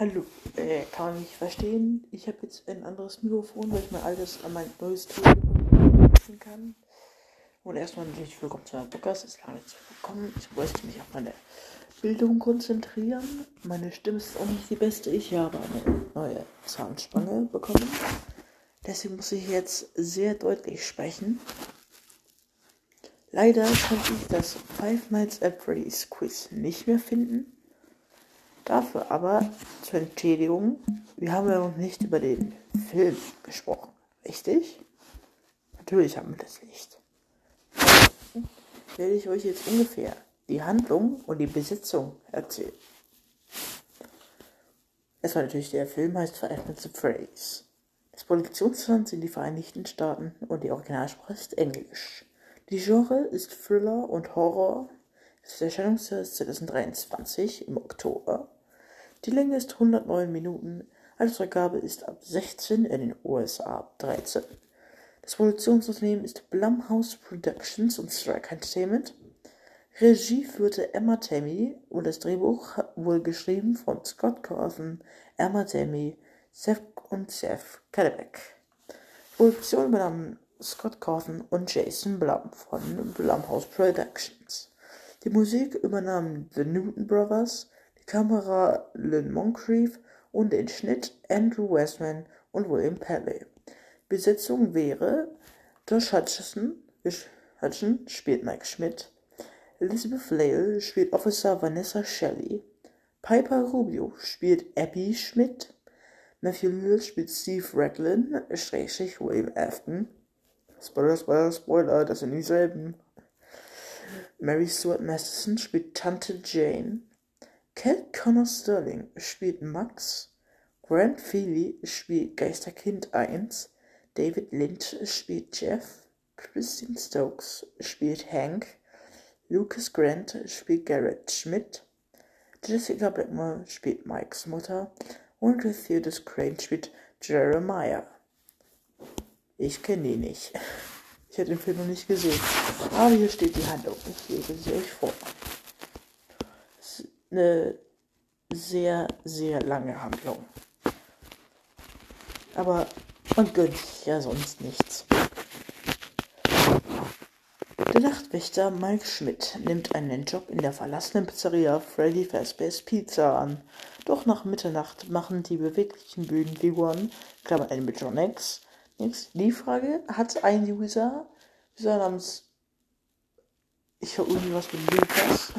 Hallo, äh, kann man mich verstehen? Ich habe jetzt ein anderes Mikrofon, weil ich mein altes an mein neues Telefon kann. Und erstmal natürlich willkommen zu meinem Podcast. Ist lange nicht willkommen. Ich wollte mich auf meine Bildung konzentrieren. Meine Stimme ist auch nicht die beste. Ich habe eine neue Zahnspange bekommen. Deswegen muss ich jetzt sehr deutlich sprechen. Leider konnte ich das Five Nights at Freddy's Quiz nicht mehr finden. Dafür aber zur Entschädigung, wir haben ja noch nicht über den Film gesprochen, richtig? Natürlich haben wir das nicht. Werde ich euch jetzt ungefähr die Handlung und die Besetzung erzählen. Erstmal natürlich, der Film heißt Veränderte Phrase. Das Produktionsland sind die Vereinigten Staaten und die Originalsprache ist Englisch. Die Genre ist Thriller und Horror. Das Erscheinungsjahr ist 2023 im Oktober. Die Länge ist 109 Minuten. Altersfreigabe ist ab 16 in den USA ab 13. Das Produktionsunternehmen ist Blumhouse Productions und Strike Entertainment. Regie führte Emma Tammy und das Drehbuch wurde geschrieben von Scott Cawthon, Emma Tammy Seth und Seth Cadillac. Produktion übernahmen Scott Cawthon und Jason Blum von Blumhouse Productions. Die Musik übernahmen The Newton Brothers, Kamera Lynn Moncrief und den Schnitt Andrew Westman und William Pelly. Besetzung wäre Josh Hutchison, Hutchison spielt Mike Schmidt, Elizabeth Lale spielt Officer Vanessa Shelley, Piper Rubio spielt Abby Schmidt, Matthew Lillard spielt Steve Raglan, Schrägstrich William Afton. Spoiler, Spoiler, Spoiler, das sind dieselben. Mary Stuart Masterson spielt Tante Jane. Cat Connor Sterling spielt Max, Grant Feely spielt Geisterkind 1, David Lynch spielt Jeff, Christine Stokes spielt Hank, Lucas Grant spielt Garrett Schmidt, Jessica Blackmore spielt Mikes Mutter und Theodus Crane spielt Jeremiah. Ich kenne die nicht. Ich habe den Film noch nicht gesehen. Aber hier steht die Handlung. Ich lese sie euch vor eine sehr, sehr lange Handlung. Aber man gönnt sich ja sonst nichts. Der Nachtwächter Mike Schmidt nimmt einen Job in der verlassenen Pizzeria Freddy Fazbear's Pizza an. Doch nach Mitternacht machen die beweglichen Bühnenfiguren, Klammer Animatronics, nichts. Die Frage, hat ein User, User namens, ich habe irgendwie was mit Lukas,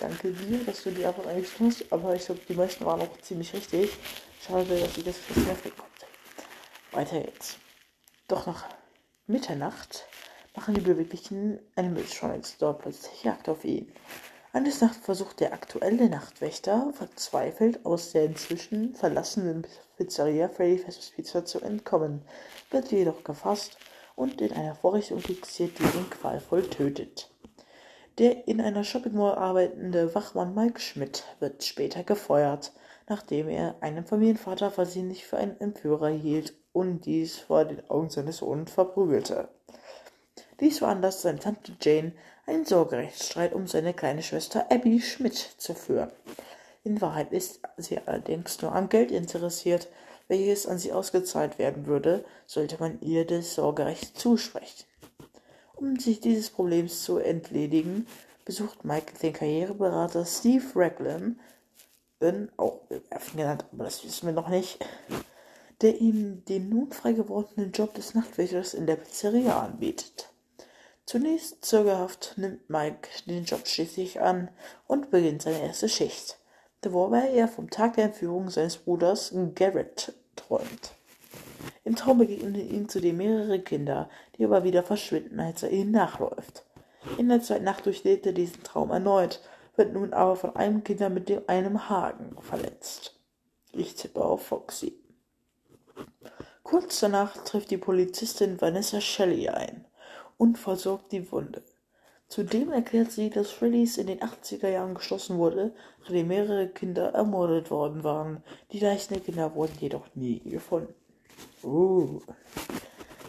danke dir, dass du die einfach eigentlich tust, aber ich glaube, die meisten waren auch ziemlich richtig. Schade, dass ich das nicht mehr kommt. Weiter geht's. Doch nach Mitternacht machen die beweglichen Animatronics dort plötzlich Jagd auf ihn. Eines Nacht versucht der aktuelle Nachtwächter verzweifelt aus der inzwischen verlassenen Pizzeria Freddy Fazbear's Pizza zu entkommen, wird jedoch gefasst und in einer Vorrichtung fixiert, die ihn qualvoll tötet. Der in einer Shopping Mall arbeitende Wachmann Mike Schmidt wird später gefeuert, nachdem er einen Familienvater versehentlich für einen Entführer hielt und dies vor den Augen seines Sohnes verprügelte. Dies veranlasst seine Tante Jane, einen Sorgerechtsstreit um seine kleine Schwester Abby Schmidt zu führen. In Wahrheit ist sie allerdings nur am Geld interessiert, welches an sie ausgezahlt werden würde, sollte man ihr das Sorgerecht zusprechen. Um sich dieses Problems zu entledigen, besucht Mike den Karriereberater Steve Raglan, auch Werfen genannt, aber das wissen wir noch nicht, der ihm den nun frei gewordenen Job des Nachtwächters in der Pizzeria anbietet. Zunächst zögerhaft nimmt Mike den Job schließlich an und beginnt seine erste Schicht, wobei er vom Tag der Entführung seines Bruders Garrett träumt. Im Traum begegnen ihm zudem mehrere Kinder, die aber wieder verschwinden, als er ihnen nachläuft. In der zweiten Nacht durchlebt er diesen Traum erneut, wird nun aber von einem Kind mit dem einem Haken verletzt. Ich tippe auf Foxy. Kurz danach trifft die Polizistin Vanessa Shelley ein und versorgt die Wunde. Zudem erklärt sie, dass Freddys in den 80er Jahren geschlossen wurde, nachdem mehrere Kinder ermordet worden waren. Die Leichen der Kinder wurden jedoch nie gefunden. Uh.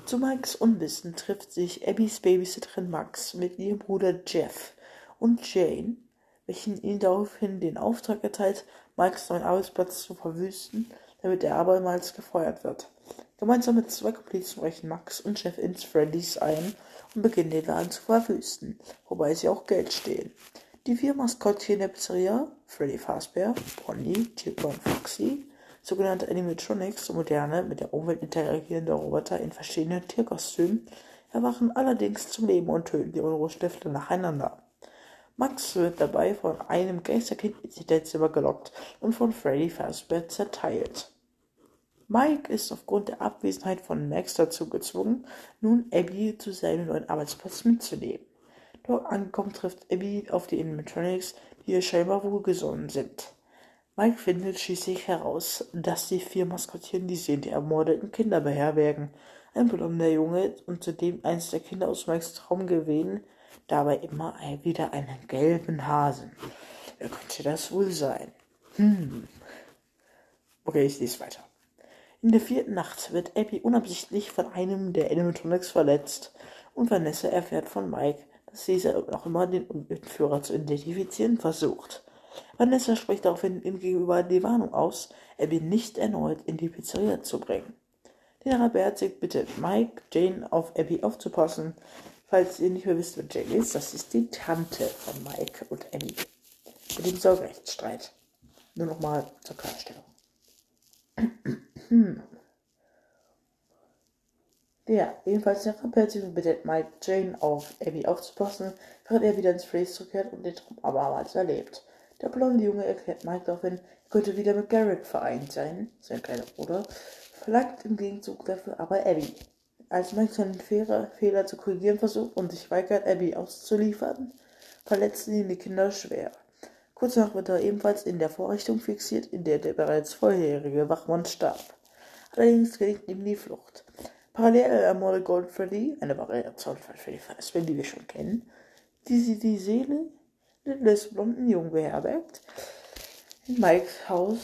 Zu Mikes Unwissen trifft sich Abbys Babysitterin Max mit ihrem Bruder Jeff und Jane, welchen ihnen daraufhin den Auftrag erteilt, Mikes neuen Arbeitsplatz zu verwüsten, damit er abermals gefeuert wird. Gemeinsam mit zwei Komplizen brechen Max und Chef ins Freddy's ein und beginnen den Laden zu verwüsten, wobei sie auch Geld stehlen. Die vier Maskottchen der Pizzeria, Freddy Fazbear, Bonnie, Chica und Foxy, sogenannte Animatronics, moderne, mit der Umwelt interagierende Roboter in verschiedenen Tierkostümen, erwachen allerdings zum Leben und töten die Unruhestifter nacheinander. Max wird dabei von einem Geisterkind ins Hinterzimmer gelockt und von Freddy Fazbear zerteilt. Mike ist aufgrund der Abwesenheit von Max dazu gezwungen, nun Abby zu seinem neuen Arbeitsplatz mitzunehmen. Dort angekommen trifft Abby auf die Animatronics, die ihr scheinbar wohlgesonnen sind. Mike findet schließlich heraus, dass die vier Maskottchen die Seelen der ermordeten Kinder beherbergen. Ein blonder Junge und zudem eins der Kinder aus Mikes Traum gewesen, dabei immer wieder einen gelben Hasen. Wer könnte das wohl sein? Hm. Okay, ich lese weiter. In der vierten Nacht wird Abby unabsichtlich von einem der Animatronics verletzt und Vanessa erfährt von Mike, dass dieser noch immer den Entführer zu identifizieren versucht. Vanessa spricht daraufhin ihm gegenüber die Warnung aus, Abby nicht erneut in die Pizzeria zu bringen. Der Beherzigt bittet Mike, Jane auf Abby aufzupassen. Falls ihr nicht mehr wisst, wer Jane ist, das ist die Tante von Mike und Abby. Mit dem Sorgerechtsstreit. Nur nochmal zur Klarstellung. Ja, jedenfalls der Rampelzüge bittet Mike Jane auf Abby aufzupassen, während er wieder ins Phrase zurückkehrt und den Traum abermals erlebt. Der blonde Junge erklärt Mike daraufhin, er könnte wieder mit Garrett vereint sein, sein kleiner Bruder, verlangt im Gegenzug dafür aber Abby. Als Mike seinen Fehler, zu korrigieren versucht und sich weigert, Abby auszuliefern, verletzen ihn die Kinder schwer. Kurz danach wird er ebenfalls in der Vorrichtung fixiert, in der der bereits vorherige Wachmann starb. Allerdings gelingt ihm die Flucht. Parallel ermordet Gold Freddy, eine Variation von Freddy Fazbear, die wir schon kennen, die sie die Seele des blonden Jungen beherbergt. In Mikes Haus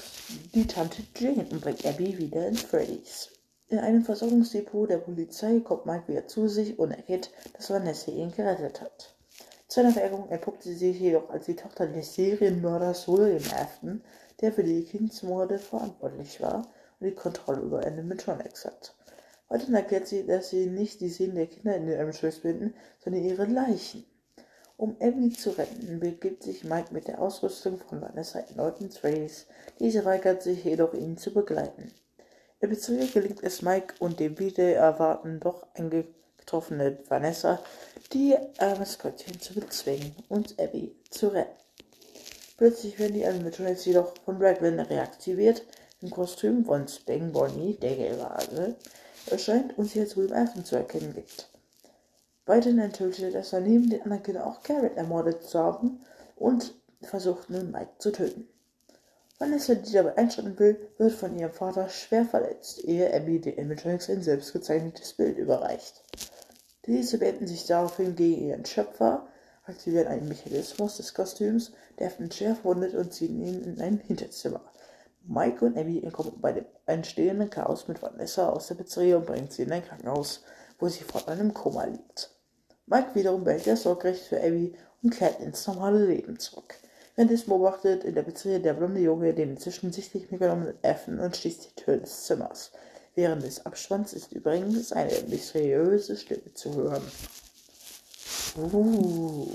die Tante Jane und bringt Abby wieder ins Freddy's. In einem Versorgungsdepot der Polizei kommt Mike wieder zu sich und erkennt, dass Vanessa ihn gerettet hat. Zu einer Verärgerung entpuppt sie sich jedoch als die Tochter des Serienmörders William Afton, der für die Kindsmorde verantwortlich war und die Kontrolle über Animatronics hat. Weiterhin erklärt sie, dass sie nicht die Seelen der Kinder in den Animatronics binden, sondern ihre Leichen. Um Abby zu retten, begibt sich Mike mit der Ausrüstung von Vanessa erneut ins Race. Diese weigert sich jedoch, ihn zu begleiten. Im Bezirk gelingt es Mike und dem wieder erwarten doch eingetroffene Vanessa, die äh, Maskottchen zu bezwingen und Abby zu retten. Plötzlich werden die Animatronics jedoch von Raglan reaktiviert, im Kostüm von Spang Bonnie, der gelbe Hase, erscheint und sie als William Afton zu erkennen gibt. Weiterhin enthüllte, dass er neben den anderen Kindern auch Garrett ermordet zu haben und versucht nun Mike zu töten. Vanessa, die dabei einschreiten will, wird von ihrem Vater schwer verletzt, ehe Abby den Animatronics ein selbstgezeichnetes Bild überreicht. Diese wenden sich daraufhin gegen ihren Schöpfer, aktivieren einen Mechanismus des Kostüms, der Afton schwer verwundet und ziehen ihn in ein Hinterzimmer. Mike und Abby entkommen bei dem entstehenden Chaos mit Vanessa aus der Pizzeria und bringen sie in ein Krankenhaus, wo sie vor einem Koma liegt. Mike wiederum behält das Sorgrecht für Abby und kehrt ins normale Leben zurück. Währenddessen beobachtet in der Pizzeria der blonde Junge den inzwischen sichtlich mitgenommenen Effen und schließt die Tür des Zimmers. Während des Abspanns ist übrigens eine mysteriöse Stimme zu hören. Uh.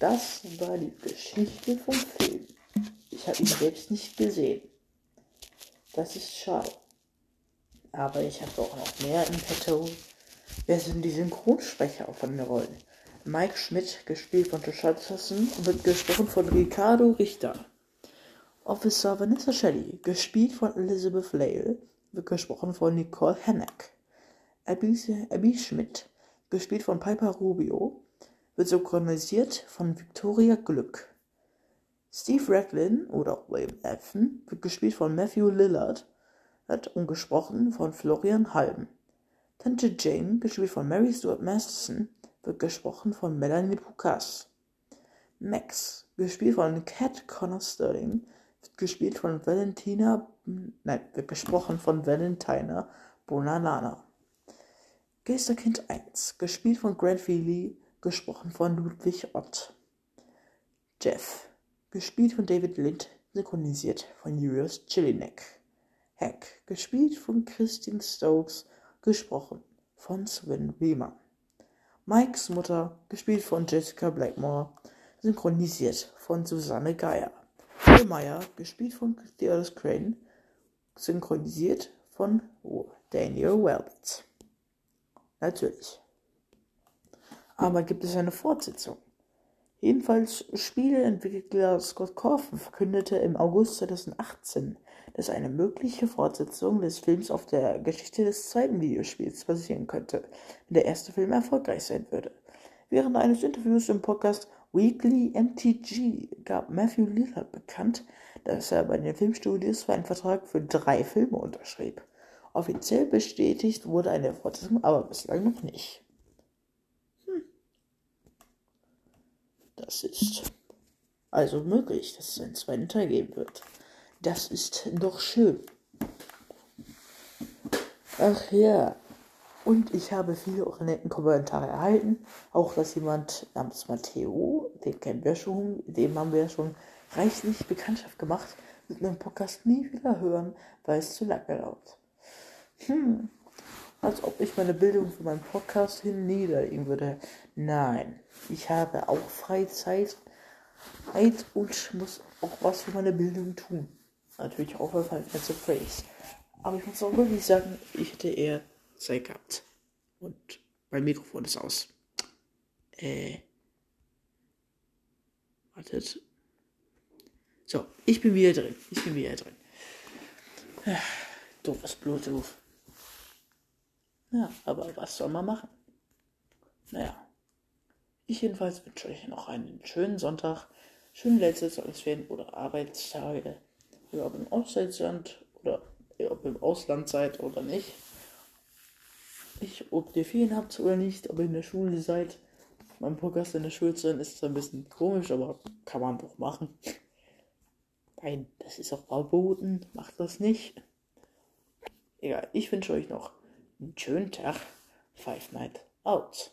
Das war die Geschichte vom Film. Ich habe ihn selbst nicht gesehen. Das ist schade. Aber ich habe auch noch mehr im Petto. Wer sind die Synchronsprecher von den Rollen? Mike Schmidt, gespielt von Josh Hutcherson wird gesprochen von Ricardo Richter. Officer Vanessa Shelley, gespielt von Elizabeth Lale, wird gesprochen von Nicole Hannock. Abby, Abby Schmidt, gespielt von Piper Rubio, wird synchronisiert von Victoria Glück. Steve Raglan oder William Afton wird gespielt von Matthew Lillard und gesprochen von Florian Halm. Tante Jane, gespielt von Mary Stuart Masterson, wird gesprochen von Melanie Pukas. Max, gespielt von Cat Connor Sterling, wird gespielt von Valentina, nein, wird gesprochen von Valentina Bonanana. Geisterkind 1, gespielt von Grant Feely, gesprochen von Ludwig Ott. Jeff, gespielt von David Lind, synchronisiert von Julius Jelinek. Hank, gespielt von Christine Stokes, gesprochen von Sven Wiemann. Mikes Mutter, gespielt von Jessica Blackmore, synchronisiert von Susanne Geier. Meyer, gespielt von Theodore Crane, synchronisiert von Daniel Wells. Natürlich. Aber gibt es eine Fortsetzung? Jedenfalls Spieleentwickler Scott Cawthon verkündete im August 2018, dass eine mögliche Fortsetzung des Films auf der Geschichte des zweiten Videospiels basieren könnte, wenn der erste Film erfolgreich sein würde. Während eines Interviews im Podcast Weekly MTG gab Matthew Lillard bekannt, dass er bei den Filmstudios für einen Vertrag für drei Filme unterschrieb. Offiziell bestätigt wurde eine Fortsetzung aber bislang noch nicht. Das ist also möglich, dass es einen zweiten Teil geben wird. Das ist doch schön. Ach ja. Und ich habe viele eure netten Kommentare erhalten. Auch dass jemand namens Matteo, den kennen wir schon, dem haben wir ja schon reichlich Bekanntschaft gemacht, mit meinem Podcast nie wieder hören, weil es zu lange dauert. Hm, als ob ich meine Bildung für meinen Podcast hin niederlegen würde. Nein, ich habe auch Freizeit und muss auch was für meine Bildung tun natürlich auch bei Five Nights at Freddy's. Aber ich muss auch wirklich sagen, ich hätte eher Zeit gehabt. Und mein Mikrofon ist aus. Äh. Wartet. So, ich bin wieder drin. Ich bin wieder drin. Ja, doofes Bluetooth. Ja, aber was soll man machen? Naja. Ich jedenfalls wünsche euch noch einen schönen Sonntag, schöne letzte Tagesferien oder Arbeitstage ihr ob im Ausland oder ihr ob im Ausland seid oder nicht. Ich, ob ihr Ferien habt oder nicht, ob ihr in der Schule seid. Mein Podcast in der Schule zu sein ist ein bisschen komisch, aber kann man doch machen. Nein, das ist auch verboten. Macht das nicht. Egal, ich wünsche euch noch einen schönen Tag. Five Night Out.